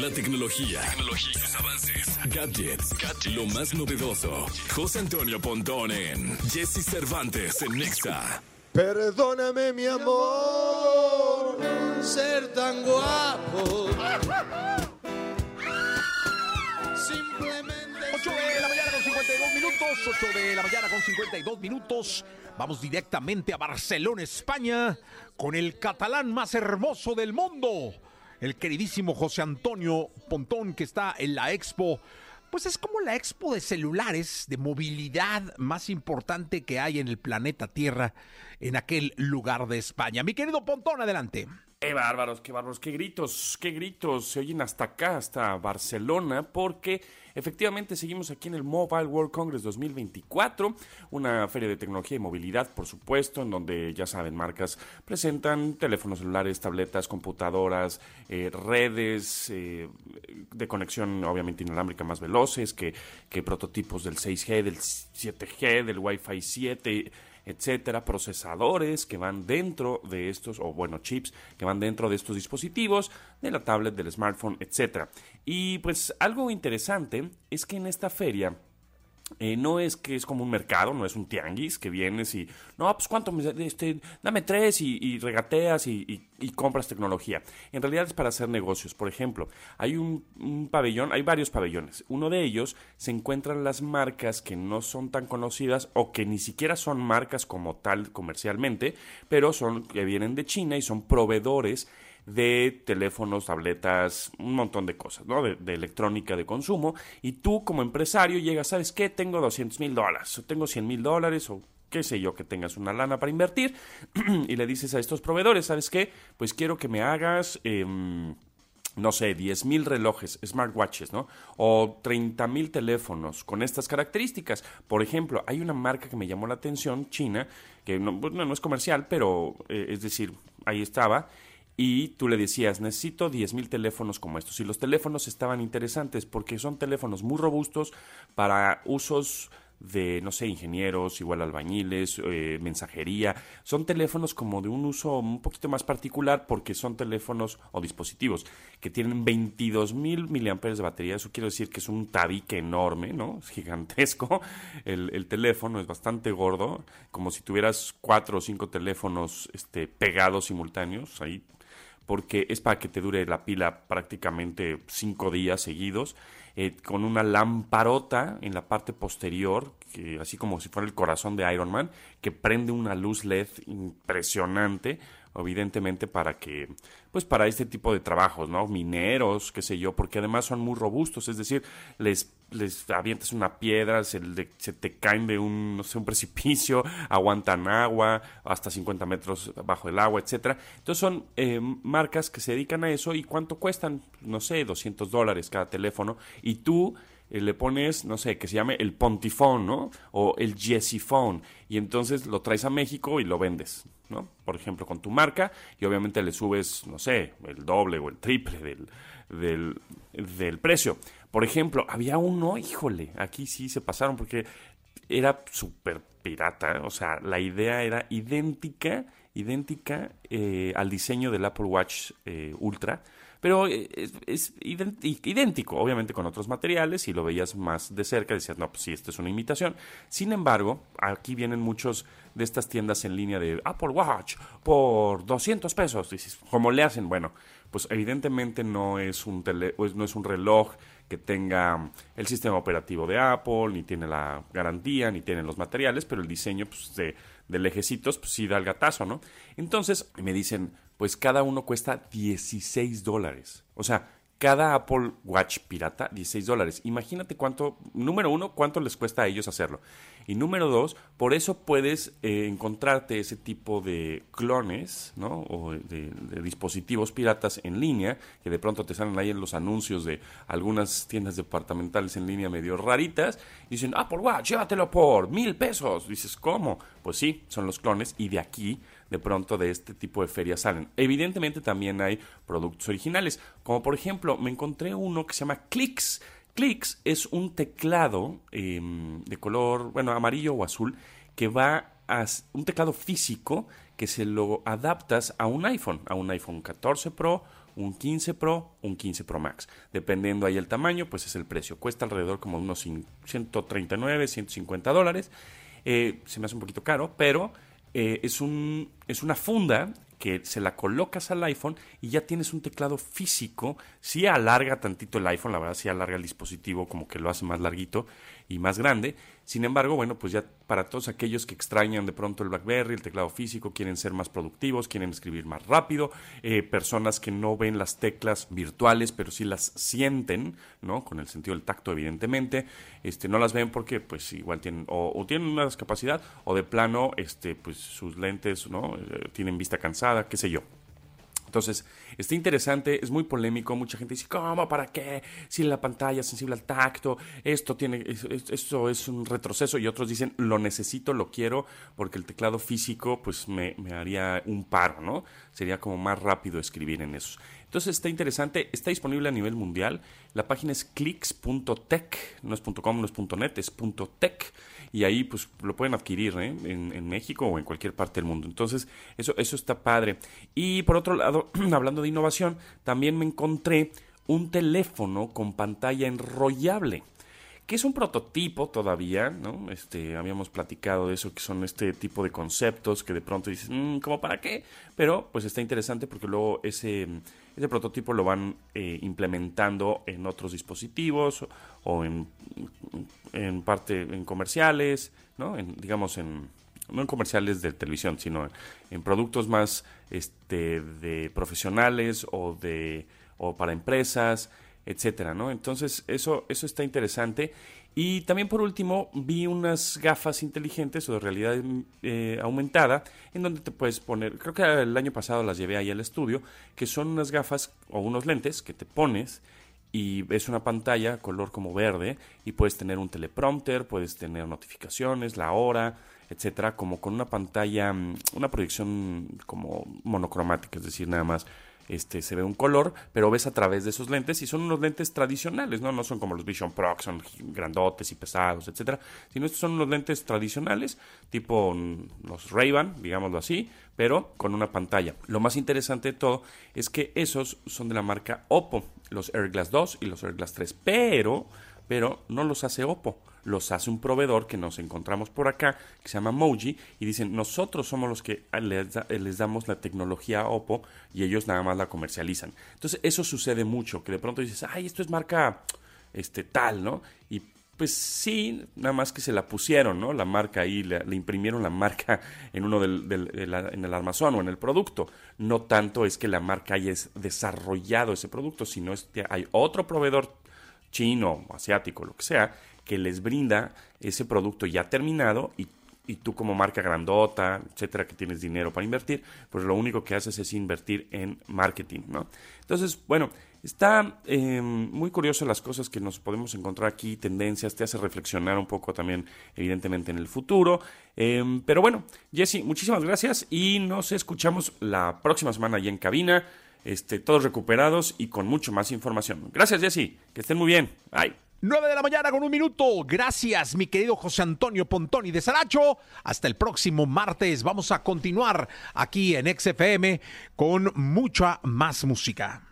La tecnología, tecnología sus avances, gadgets, lo más novedoso. José Antonio Pontón en Jesse Cervantes en Nexa. Perdóname, mi amor, ser tan guapo. Simplemente. 8 de la mañana con 52 minutos, 8 de la mañana con 52 minutos. Vamos directamente a Barcelona, España, con el catalán más hermoso del mundo, el queridísimo José Antonio Pontón, que está en la expo. Pues es como la expo de celulares, de movilidad más importante que hay en el planeta Tierra, en aquel lugar de España. Mi querido Pontón, adelante. ¡Qué bárbaros, qué bárbaros, qué gritos, qué gritos se oyen hasta acá, hasta Barcelona, porque efectivamente seguimos aquí en el Mobile World Congress 2024, una feria de tecnología y movilidad, por supuesto, en donde ya saben, marcas presentan teléfonos celulares, tabletas, computadoras, eh, redes eh, de conexión obviamente inalámbrica más veloces que, que prototipos del 6G, del 7G, del Wi-Fi 7 etcétera, procesadores que van dentro de estos, o bueno, chips que van dentro de estos dispositivos, de la tablet, del smartphone, etcétera. Y pues algo interesante es que en esta feria eh, no es que es como un mercado, no es un tianguis que vienes y, no, pues cuánto, me- este, dame tres y, regateas y compras tecnología. En realidad es para hacer negocios. Por ejemplo, hay un, un pabellón, hay varios pabellones. Uno de ellos se encuentran las marcas que no son tan conocidas o que ni siquiera son marcas como tal comercialmente, pero son que vienen de China y son proveedores de teléfonos, tabletas, un montón de cosas, ¿no? De, de electrónica de consumo. Y tú como empresario llegas, ¿sabes qué? Tengo 200 mil dólares, o tengo 100 mil dólares, o qué sé yo, que tengas una lana para invertir. y le dices a estos proveedores, ¿sabes qué? Pues quiero que me hagas... em, no sé, 10 mil relojes, smartwatches, ¿no? O 30 mil teléfonos con estas características. Por ejemplo, hay una marca que me llamó la atención, China, que no, no es comercial, pero eh, es decir, ahí estaba. Y tú le decías, necesito 10 mil teléfonos como estos. Y los teléfonos estaban interesantes porque son teléfonos muy robustos para usos de, no sé, ingenieros, igual albañiles, eh, mensajería. Son teléfonos como de un uso un poquito más particular porque son teléfonos o dispositivos que tienen 22 mil miliamperes de batería. Eso quiere decir que es un tabique enorme, ¿no? Es gigantesco. El, el teléfono es bastante gordo, como si tuvieras cuatro o cinco teléfonos este, pegados simultáneos ahí porque es para que te dure la pila prácticamente cinco días seguidos, eh, con una lamparota en la parte posterior, que, así como si fuera el corazón de Iron Man, que prende una luz LED impresionante, evidentemente para que, pues para este tipo de trabajos, ¿no? Mineros, qué sé yo, porque además son muy robustos, es decir, les, les avientas una piedra, se, le- se te caen de un, no sé, un precipicio, aguantan agua, hasta 50 metros bajo el agua, etcétera. Entonces son eh, marcas que se dedican a eso y cuánto cuestan, no sé, 200 dólares cada teléfono y tú eh, le pones, no sé, que se llame el Pontifone, ¿no? O el Jessiphone. Y entonces lo traes a México y lo vendes, ¿no? Por ejemplo, con tu marca y obviamente le subes, no sé, el doble o el triple del, del, del precio. Por ejemplo, había uno, híjole, aquí sí se pasaron porque era súper pirata, o sea, la idea era idéntica, idéntica eh, al diseño del Apple Watch eh, Ultra, pero eh, es, idéntico, obviamente con otros materiales, y lo veías más de cerca, decías, no, pues sí, esto es una imitación. Sin embargo, aquí vienen muchos de estas tiendas en línea de Apple Watch por 200 pesos, dices, ¿cómo le hacen? Bueno, pues evidentemente no es un tele- pues no es un reloj que tenga el sistema operativo de Apple, ni tiene la garantía, ni tiene los materiales, pero el diseño pues, de, de lejecitos pues sí da el gatazo, ¿no? Entonces me dicen, pues cada uno cuesta 16 dólares. O sea, cada Apple Watch pirata, 16 dólares. Imagínate cuánto, número uno, cuánto les cuesta a ellos hacerlo. Y número dos, por eso puedes eh, encontrarte ese tipo de clones, ¿no? O de, de dispositivos piratas en línea, que de pronto te salen ahí en los anuncios de algunas tiendas departamentales en línea medio raritas. Y dicen, Apple Watch, llévatelo por mil pesos. Dices, ¿cómo? Pues sí, son los clones. Y de aquí de pronto de este tipo de ferias salen. Evidentemente también hay productos originales, como por ejemplo me encontré uno que se llama Clicks. Clicks es un teclado eh, de color, bueno, amarillo o azul, que va a un teclado físico que se lo adaptas a un iPhone, a un iPhone 14 Pro un 15 Pro, un 15 Pro Max. Dependiendo ahí el tamaño, pues es el precio. Cuesta alrededor como unos 139, 150 dólares. Eh, se me hace un poquito caro, pero eh, es, un, es una funda que se la colocas al iPhone y ya tienes un teclado físico. Sí alarga tantito el iPhone, la verdad, sí alarga el dispositivo, como que lo hace más larguito y más grande. Sin embargo, bueno, pues ya para todos aquellos que extrañan de pronto el BlackBerry, el teclado físico, quieren ser más productivos, quieren escribir más rápido, eh, personas que no ven las teclas virtuales, pero sí las sienten, ¿no? Con el sentido del tacto, evidentemente, este, no las ven porque, pues, igual tienen, o, tienen una discapacidad, o de plano, este, pues, sus lentes, ¿no? Eh, tienen vista cansada, qué sé yo. Entonces, está interesante, es muy polémico, mucha gente dice, ¿cómo? ¿Para qué? Si la pantalla es sensible al tacto, esto tiene, esto es un retroceso, y otros dicen, lo necesito, lo quiero, porque el teclado físico, pues me, me haría un paro, ¿no? Sería como más rápido escribir en eso. Entonces está interesante, está disponible a nivel mundial. La página es clicks.tech, no es .com, no es .net, y ahí pues lo pueden adquirir ¿eh? en, México o en cualquier parte del mundo. Entonces eso, eso está padre. Y por otro lado, hablando de innovación, también me encontré un teléfono con pantalla enrollable que es un prototipo todavía, ¿no? Este, habíamos platicado de eso, que son este tipo de conceptos que de pronto dices, mm, ¿cómo para qué? Pero pues está interesante porque luego ese, ese prototipo lo van eh, implementando en otros dispositivos o en, en parte en comerciales, ¿no? En, digamos en no en comerciales de televisión, sino en productos más este, de profesionales o de o para empresas etcétera, ¿no? Entonces, eso, eso está interesante. Y también por último vi unas gafas inteligentes o de realidad eh, aumentada en donde te puedes poner, creo que el año pasado las llevé ahí al estudio, que son unas gafas o unos lentes que te pones y ves una pantalla color como verde y puedes tener un teleprompter, puedes tener notificaciones, la hora, etcétera, como con una pantalla, mm, una proyección como monocromática, es decir, nada más este, se ve un color, pero ves a través de esos lentes y son unos lentes tradicionales, ¿no? No son como los Vision Pro, son grandotes y pesados, etcétera, sino estos son unos lentes tradicionales, tipo los Ray-Ban, digámoslo así, pero con una pantalla. Lo más interesante de todo es que esos son de la marca Oppo, los AirGlass 2 y los AirGlass 3, pero, pero no los hace Oppo los hace un proveedor que nos encontramos por acá, que se llama Moji, y dicen, nosotros somos los que les, damos la tecnología a Oppo y ellos nada más la comercializan. Entonces, eso sucede mucho, que de pronto dices, ay, esto es marca este, tal, ¿no? Y pues sí, nada más que se la pusieron, ¿no? La marca ahí, le, imprimieron la marca en uno del, en el armazón o en el producto. No tanto es que la marca haya desarrollado ese producto, sino que hay otro proveedor chino, asiático, lo que sea, que les brinda ese producto ya terminado y, tú como marca grandota, etcétera, que tienes dinero para invertir, pues lo único que haces es invertir en marketing, ¿no? Entonces, bueno, está eh, muy curioso las cosas que nos podemos encontrar aquí, tendencias, te hace reflexionar un poco también, evidentemente, en el futuro. Eh, pero bueno, Jesse, muchísimas gracias y nos escuchamos la próxima semana ya en cabina. Este, todos recuperados y con mucho más información. Gracias, Jesse. Que estén muy bien. Bye. 9 de la mañana con un minuto. Gracias, mi querido José Antonio Pontoni de Saracho. Hasta el próximo martes. Vamos a continuar aquí en XFM con mucha más música.